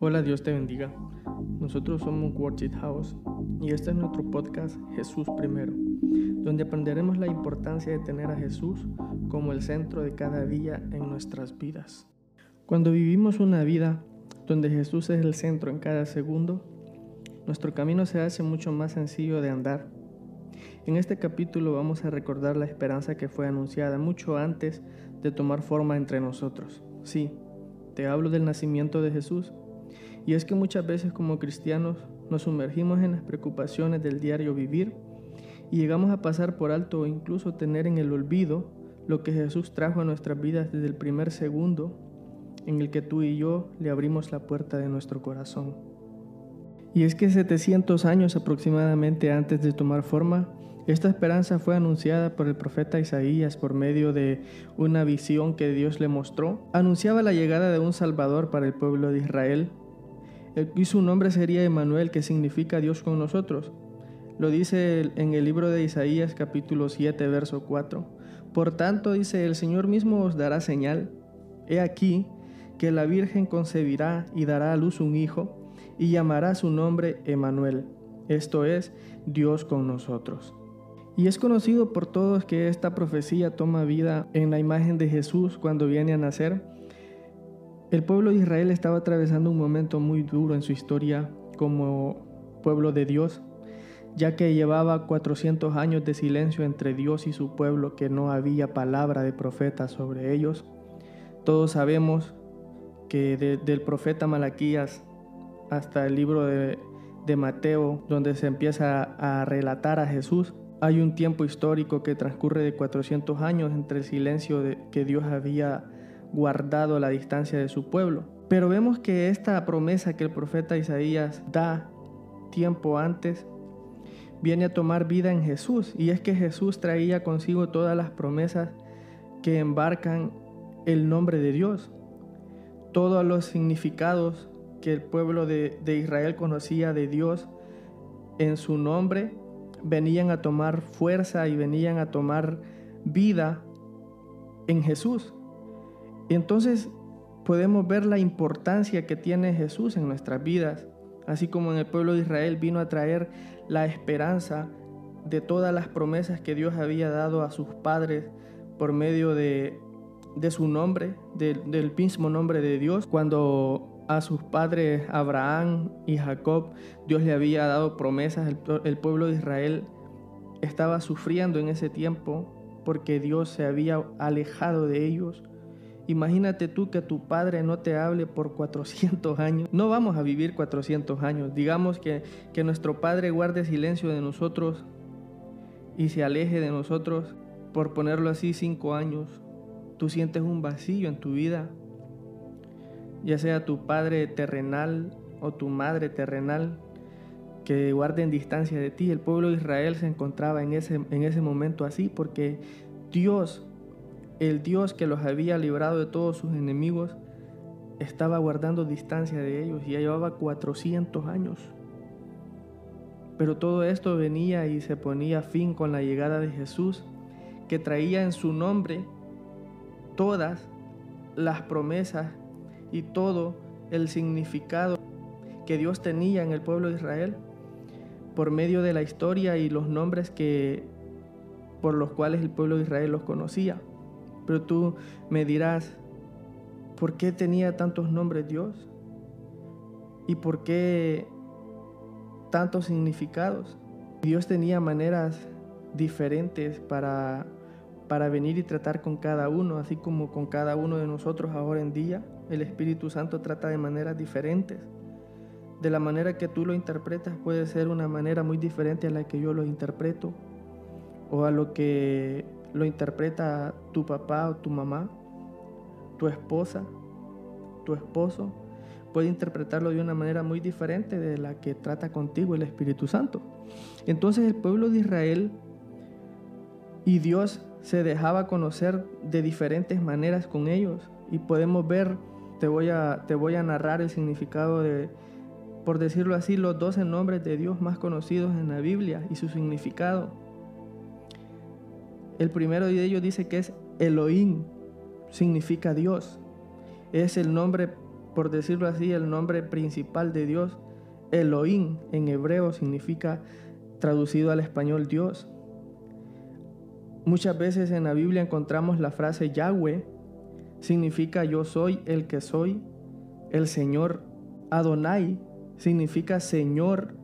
Hola, Dios te bendiga. Nosotros somos It House y este es nuestro podcast Jesús Primero, donde aprenderemos la importancia de tener a Jesús como el centro de cada día en nuestras vidas. Cuando vivimos una vida donde Jesús es el centro en cada segundo, nuestro camino se hace mucho más sencillo de andar. En este capítulo vamos a recordar la esperanza que fue anunciada mucho antes de tomar forma entre nosotros. Sí, te hablo del nacimiento de Jesús y es que muchas veces como cristianos nos sumergimos en las preocupaciones del diario vivir y llegamos a pasar por alto o incluso tener en el olvido lo que Jesús trajo a nuestras vidas desde el primer segundo en el que tú y yo le abrimos la puerta de nuestro corazón. Y es que 700 años aproximadamente antes de tomar forma, esta esperanza fue anunciada por el profeta Isaías por medio de una visión que Dios le mostró. Anunciaba la llegada de un Salvador para el pueblo de Israel y su nombre sería Emanuel, que significa Dios con nosotros. Lo dice en el libro de Isaías capítulo 7, verso 4. Por tanto, dice, el Señor mismo os dará señal. He aquí que la Virgen concebirá y dará a luz un hijo, y llamará su nombre Emanuel, esto es, Dios con nosotros. Y es conocido por todos que esta profecía toma vida en la imagen de Jesús cuando viene a nacer el pueblo de Israel estaba atravesando un momento muy duro en su historia como pueblo de Dios, ya que llevaba 400 años de silencio entre Dios y su pueblo, que no había palabra de profeta sobre ellos. Todos sabemos que del profeta Malaquías hasta el libro de, Mateo, donde se empieza a relatar a Jesús, hay un tiempo histórico que transcurre de 400 años entre el silencio de, que Dios había guardado la distancia de su pueblo. Pero vemos que esta promesa que el profeta Isaías da tiempo antes viene a tomar vida en Jesús. Y es que Jesús traía consigo todas las promesas que embarcan el nombre de Dios. Todos los significados que el pueblo de, de Israel conocía de Dios en su nombre venían a tomar fuerza y venían a tomar vida en Jesús. Y entonces podemos ver la importancia que tiene Jesús en nuestras vidas, así como en el pueblo de Israel vino a traer la esperanza de todas las promesas que Dios había dado a sus padres por medio de, su nombre, del mismo nombre de Dios, cuando a sus padres Abraham y Jacob Dios le había dado promesas, el pueblo de Israel estaba sufriendo en ese tiempo porque Dios se había alejado de ellos Imagínate tú que tu padre no te hable por 400 años. No vamos a vivir 400 años. Digamos que, que nuestro padre guarde silencio de nosotros y se aleje de nosotros, por ponerlo así, 5 años. Tú sientes un vacío en tu vida, ya sea tu padre terrenal o tu madre terrenal, que guarden distancia de ti. El pueblo de Israel se encontraba en ese, en ese momento así porque Dios el Dios que los había librado de todos sus enemigos estaba guardando distancia de ellos y ya llevaba 400 años. Pero todo esto venía y se ponía fin con la llegada de Jesús, que traía en su nombre todas las promesas y todo el significado que Dios tenía en el pueblo de Israel por medio de la historia y los nombres que por los cuales el pueblo de Israel los conocía. Pero tú me dirás, ¿por qué tenía tantos nombres Dios? ¿Y por qué tantos significados? Dios tenía maneras diferentes para, para venir y tratar con cada uno, así como con cada uno de nosotros ahora en día. El Espíritu Santo trata de maneras diferentes. De la manera que tú lo interpretas puede ser una manera muy diferente a la que yo lo interpreto o a lo que lo interpreta tu papá o tu mamá, tu esposa, tu esposo, puede interpretarlo de una manera muy diferente de la que trata contigo el Espíritu Santo. Entonces el pueblo de Israel y Dios se dejaba conocer de diferentes maneras con ellos y podemos ver, te voy a, te voy a narrar el significado de, por decirlo así, los 12 nombres de Dios más conocidos en la Biblia y su significado. El primero de ellos dice que es Elohim, significa Dios. Es el nombre por decirlo así, el nombre principal de Dios, Elohim en hebreo significa traducido al español Dios. Muchas veces en la Biblia encontramos la frase Yahweh, significa yo soy el que soy, el Señor. Adonai significa Señor,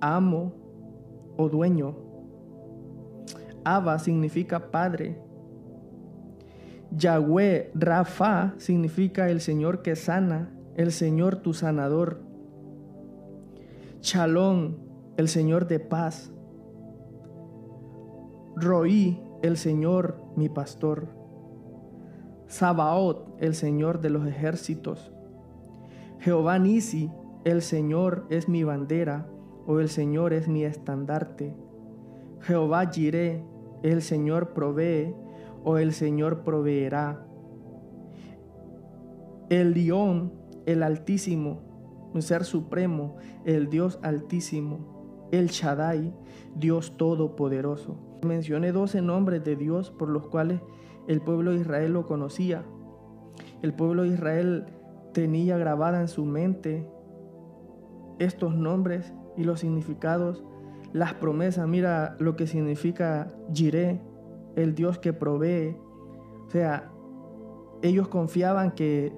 amo o dueño. Abba significa Padre. Yahweh Rafa significa el Señor que sana, el Señor tu sanador. Shalom, el Señor de paz. Roí, el Señor mi pastor. Sabaoth, el Señor de los ejércitos. Jehová Nisi, el Señor es mi bandera, o el Señor es mi estandarte. Jehová Jireh, el Señor provee, o el Señor proveerá. El León, el Altísimo, un ser supremo, el Dios Altísimo, el Shaddai, Dios Todopoderoso. Mencioné 12 nombres de Dios por los cuales el pueblo de Israel lo conocía. El pueblo de Israel tenía grabada en su mente estos nombres y los significados, las promesas. Mira lo que significa Jireh, el Dios que provee. O sea, ellos confiaban que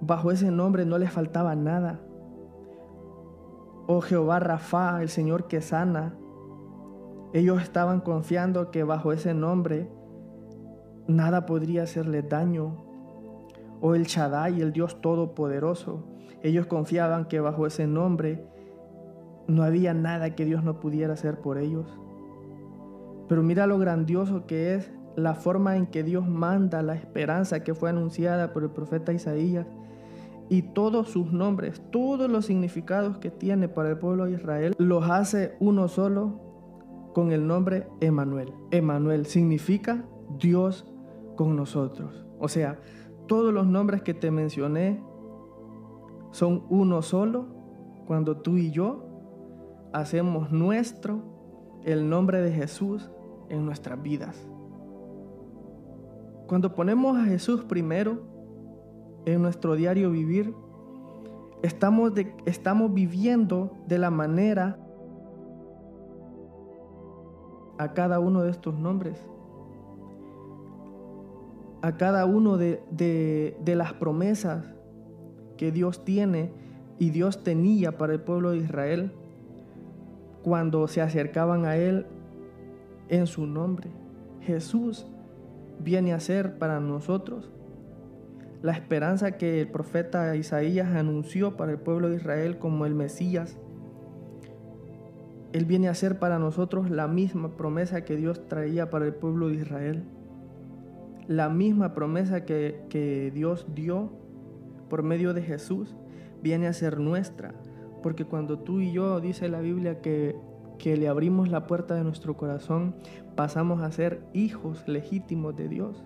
bajo ese nombre no les faltaba nada. Oh Jehová Rafa, el Señor que sana. Ellos estaban confiando que bajo ese nombre nada podría hacerles daño. Oh el Shaddai, el Dios Todopoderoso. Ellos confiaban que bajo ese nombre no había nada que Dios no pudiera hacer por ellos. Pero mira lo grandioso que es la forma en que Dios manda la esperanza que fue anunciada por el profeta Isaías y todos sus nombres, todos los significados que tiene para el pueblo de Israel, los hace uno solo con el nombre Emanuel. Emanuel significa Dios con nosotros. O sea, todos los nombres que te mencioné son uno solo cuando tú y yo hacemos nuestro el nombre de Jesús en nuestras vidas. Cuando ponemos a Jesús primero en nuestro diario vivir, estamos, estamos viviendo de la manera a cada uno de estos nombres, a cada uno de, de las promesas que Dios tiene y Dios tenía para el pueblo de Israel cuando se acercaban a Él en su nombre. Jesús viene a ser para nosotros la esperanza que el profeta Isaías anunció para el pueblo de Israel como el Mesías. Él viene a ser para nosotros la misma promesa que Dios traía para el pueblo de Israel. La misma promesa que, que Dios dio por medio de Jesús viene a ser nuestra. Porque cuando tú y yo, dice la Biblia, que que le abrimos la puerta de nuestro corazón, pasamos a ser hijos legítimos de Dios.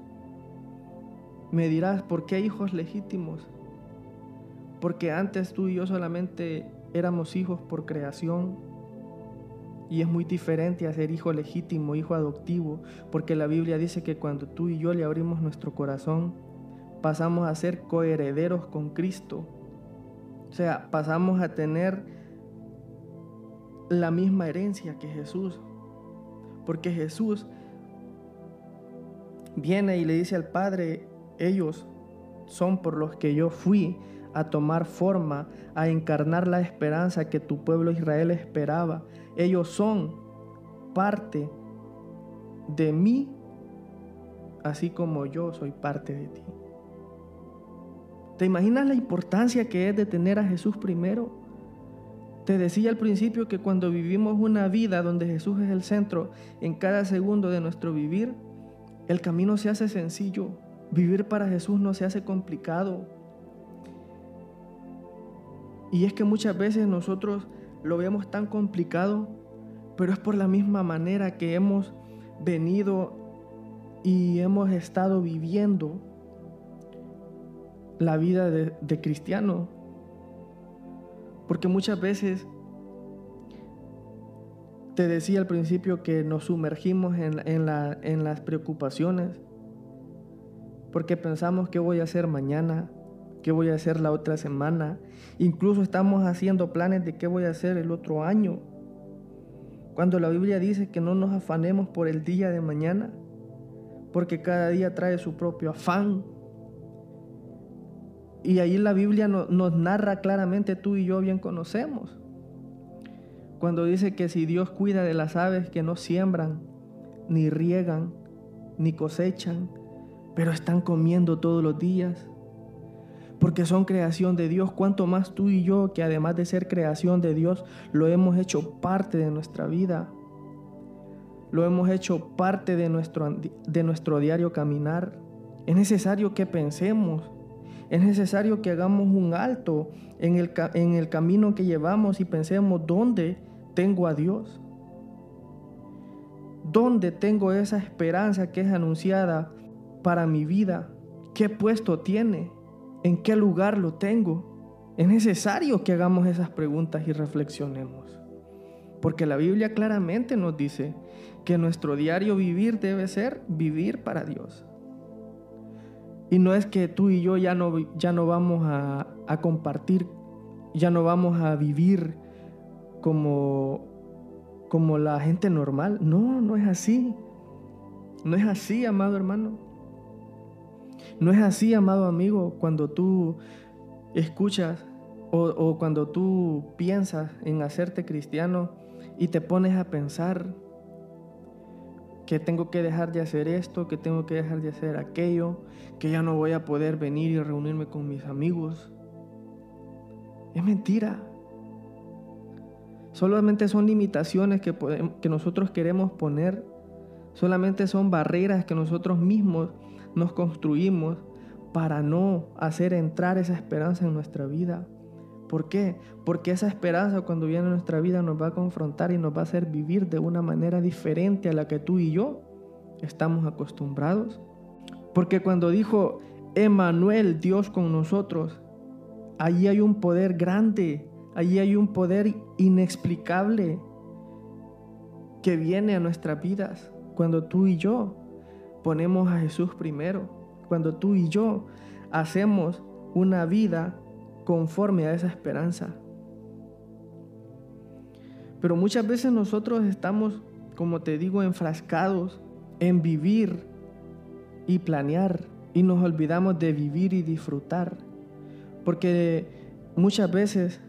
Me dirás, ¿por qué hijos legítimos? Porque antes tú y yo solamente éramos hijos por creación y es muy diferente a ser hijo legítimo, hijo adoptivo, porque la Biblia dice que cuando tú y yo le abrimos nuestro corazón, pasamos a ser coherederos con Cristo. O sea, pasamos a tener la misma herencia que Jesús. Porque Jesús viene y le dice al Padre, ellos son por los que yo fui a tomar forma, a encarnar la esperanza que tu pueblo Israel esperaba. Ellos son parte de mí, así como yo soy parte de ti. ¿Te imaginas la importancia que es de tener a Jesús primero? Te decía al principio que cuando vivimos una vida donde Jesús es el centro en cada segundo de nuestro vivir, el camino se hace sencillo. Vivir para Jesús no se hace complicado. Y es que muchas veces nosotros lo vemos tan complicado, pero es por la misma manera que hemos venido y hemos estado viviendo la vida de, cristiano. Porque muchas veces te decía al principio que nos sumergimos en, las preocupaciones, porque pensamos qué voy a hacer mañana, qué voy a hacer la otra semana. Incluso estamos haciendo planes de qué voy a hacer el otro año. Cuando la Biblia dice que no nos afanemos por el día de mañana, porque cada día trae su propio afán. Y ahí la Biblia nos narra claramente, tú y yo bien conocemos. Cuando dice que si Dios cuida de las aves que no siembran, ni riegan, ni cosechan, pero están comiendo todos los días, porque son creación de Dios, cuanto más tú y yo, que además de ser creación de Dios, lo hemos hecho parte de nuestra vida, lo hemos hecho parte de nuestro, de nuestro diario caminar. Es necesario que pensemos, es necesario que hagamos un alto en el, en el camino que llevamos y pensemos dónde tengo a Dios. ¿Dónde tengo esa esperanza que es anunciada para mi vida? ¿Qué puesto tiene? ¿En qué lugar lo tengo? Es necesario que hagamos esas preguntas y reflexionemos. Porque la Biblia claramente nos dice que nuestro diario vivir debe ser vivir para Dios. Y no es que tú y yo ya no, ya no vamos a, a compartir, ya no vamos a vivir como, como la gente normal. No, no es así. No es así, amado hermano. No es así, amado amigo, cuando tú escuchas o, o, cuando tú piensas en hacerte cristiano y te pones a pensar que tengo que dejar de hacer esto, que tengo que dejar de hacer aquello, que ya no voy a poder venir y reunirme con mis amigos. Es mentira. Solamente son limitaciones que, que nosotros queremos poner. Solamente son barreras que nosotros mismos nos construimos para no hacer entrar esa esperanza en nuestra vida. ¿Por qué? Porque esa esperanza cuando viene a nuestra vida nos va a confrontar y nos va a hacer vivir de una manera diferente a la que tú y yo estamos acostumbrados. Porque cuando dijo Emanuel, Dios con nosotros, allí hay un poder grande Allí hay un poder inexplicable que viene a nuestras vidas cuando tú y yo ponemos a Jesús primero, cuando tú y yo hacemos una vida conforme a esa esperanza. Pero muchas veces nosotros estamos, como te digo, enfrascados en vivir y planear y nos olvidamos de vivir y disfrutar. Porque muchas veces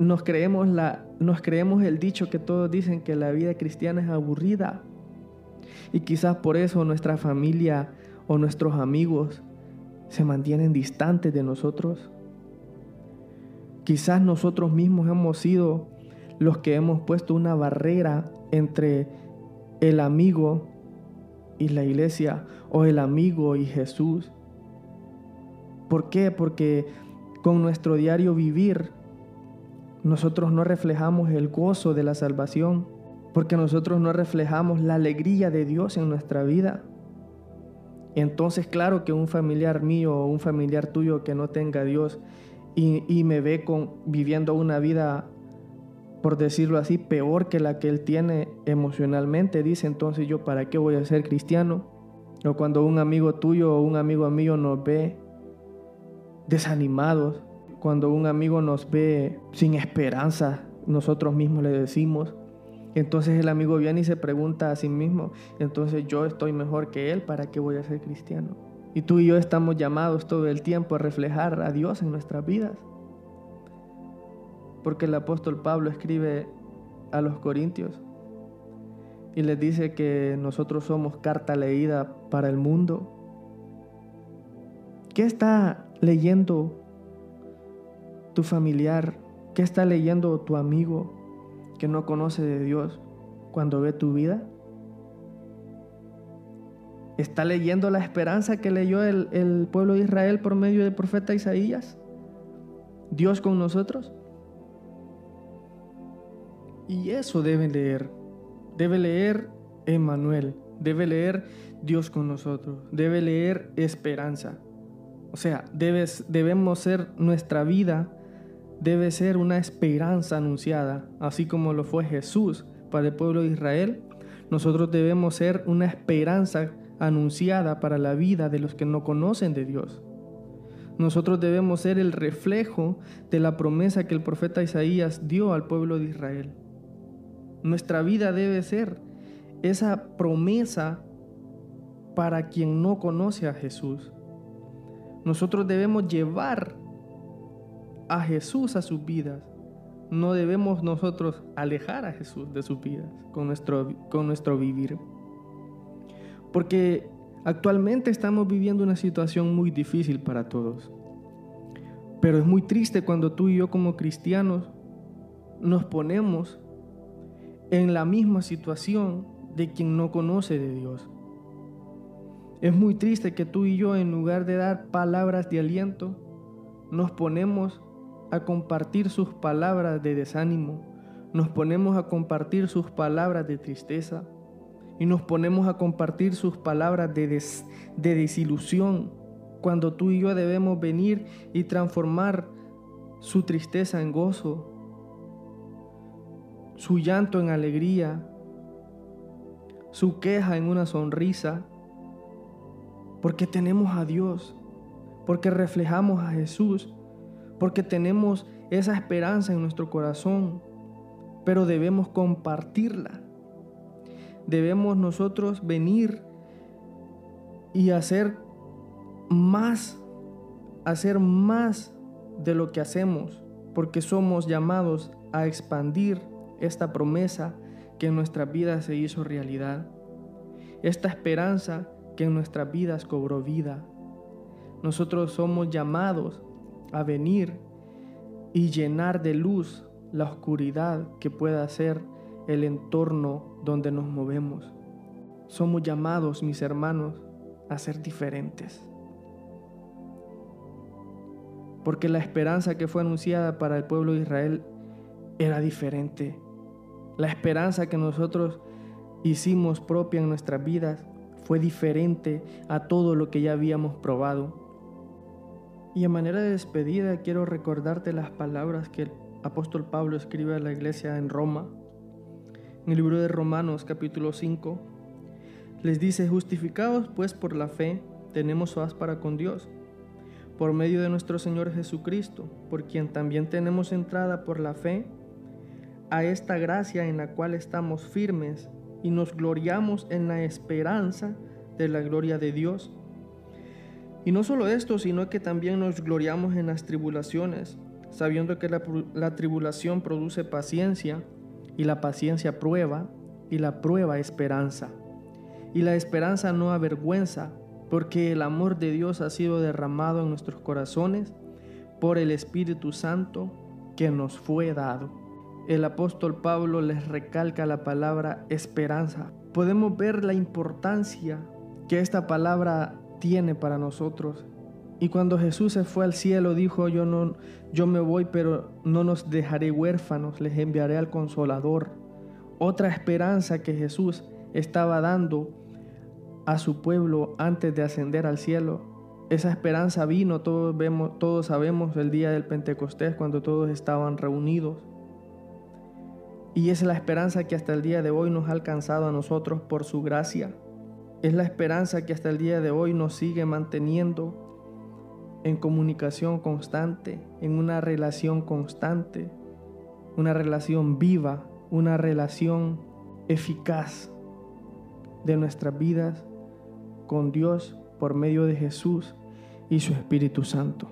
nos creemos, la, nos creemos el dicho que todos dicen que la vida cristiana es aburrida. Y quizás por eso nuestra familia o nuestros amigos se mantienen distantes de nosotros. Quizás nosotros mismos hemos sido los que hemos puesto una barrera entre el amigo y la iglesia o el amigo y Jesús. ¿Por qué? Porque con nuestro diario vivir nosotros no reflejamos el gozo de la salvación, porque nosotros no reflejamos la alegría de Dios en nuestra vida. Entonces, claro que un familiar mío o un familiar tuyo que no tenga a Dios y, me ve con, viviendo una vida, por decirlo así, peor que la que él tiene emocionalmente, dice entonces yo, ¿para qué voy a ser cristiano? O cuando un amigo tuyo o un amigo mío nos ve desanimados, cuando un amigo nos ve sin esperanza, nosotros mismos le decimos. Entonces el amigo viene y se pregunta a sí mismo, entonces yo estoy mejor que él, ¿para qué voy a ser cristiano? Y tú y yo estamos llamados todo el tiempo a reflejar a Dios en nuestras vidas. Porque el apóstol Pablo escribe a los corintios y les dice que nosotros somos carta leída para el mundo. ¿Qué está leyendo tu familiar, qué está leyendo tu amigo que no conoce de Dios cuando ve tu vida? ¿Está leyendo la esperanza que leyó el, el pueblo de Israel por medio del profeta Isaías? ¿Dios con nosotros? Y eso debe leer. Debe leer Emmanuel. Debe leer Dios con nosotros. Debe leer esperanza. O sea, debes, debemos ser nuestra vida debe ser una esperanza anunciada, así como lo fue Jesús para el pueblo de Israel. Nosotros debemos ser una esperanza anunciada para la vida de los que no conocen de Dios. Nosotros debemos ser el reflejo de la promesa que el profeta Isaías dio al pueblo de Israel. Nuestra vida debe ser esa promesa para quien no conoce a Jesús. Nosotros debemos llevar a Jesús a sus vidas. No debemos nosotros alejar a Jesús de sus vidas con nuestro, con nuestro vivir. Porque actualmente estamos viviendo una situación muy difícil para todos. Pero es muy triste cuando tú y yo como cristianos nos ponemos en la misma situación de quien no conoce de Dios. Es muy triste que tú y yo, en lugar de dar palabras de aliento, nos ponemos a compartir sus palabras de desánimo, nos ponemos a compartir sus palabras de tristeza y nos ponemos a compartir sus palabras de, de desilusión, cuando tú y yo debemos venir y transformar su tristeza en gozo, su llanto en alegría, su queja en una sonrisa, porque tenemos a Dios, porque reflejamos a Jesús, porque tenemos esa esperanza en nuestro corazón, pero debemos compartirla. Debemos nosotros venir y hacer más, hacer más de lo que hacemos, porque somos llamados a expandir esta promesa que en nuestras vidas se hizo realidad. Esta esperanza que en nuestras vidas cobró vida. Nosotros somos llamados a venir y llenar de luz la oscuridad que pueda ser el entorno donde nos movemos. Somos llamados, mis hermanos, a ser diferentes. Porque la esperanza que fue anunciada para el pueblo de Israel era diferente. La esperanza que nosotros hicimos propia en nuestras vidas fue diferente a todo lo que ya habíamos probado. Y a manera de despedida quiero recordarte las palabras que el apóstol Pablo escribe a la iglesia en Roma. En el libro de Romanos capítulo 5 les dice, justificados pues por la fe, tenemos paz para con Dios, por medio de nuestro Señor Jesucristo, por quien también tenemos entrada por la fe a esta gracia en la cual estamos firmes y nos gloriamos en la esperanza de la gloria de Dios. Y no solo esto, sino que también nos gloriamos en las tribulaciones, sabiendo que la, tribulación produce paciencia, y la paciencia prueba, y la prueba esperanza. Y la esperanza no avergüenza, porque el amor de Dios ha sido derramado en nuestros corazones por el Espíritu Santo que nos fue dado el apóstol Pablo les recalca la palabra esperanza. Podemos ver la importancia que esta palabra tiene para nosotros. Y cuando Jesús se fue al cielo, dijo, yo, no, yo me voy, pero no nos dejaré huérfanos, les enviaré al consolador. Otra esperanza que Jesús estaba dando a su pueblo antes de ascender al cielo. Esa esperanza vino, todos, vemos, todos sabemos, el día del Pentecostés, cuando todos estaban reunidos. Y es la esperanza que hasta el día de hoy nos ha alcanzado a nosotros por su gracia. Es la esperanza que hasta el día de hoy nos sigue manteniendo en comunicación constante, en una relación constante, una relación viva, una relación eficaz de nuestras vidas con Dios por medio de Jesús y su Espíritu Santo.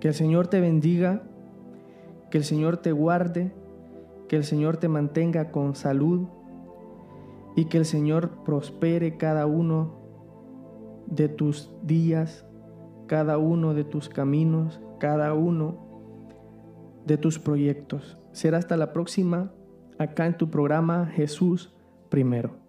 Que el Señor te bendiga, que el Señor te guarde que el Señor te mantenga con salud y que el Señor prospere cada uno de tus días, cada uno de tus caminos, cada uno de tus proyectos. Será hasta la próxima acá en tu programa Jesús primero.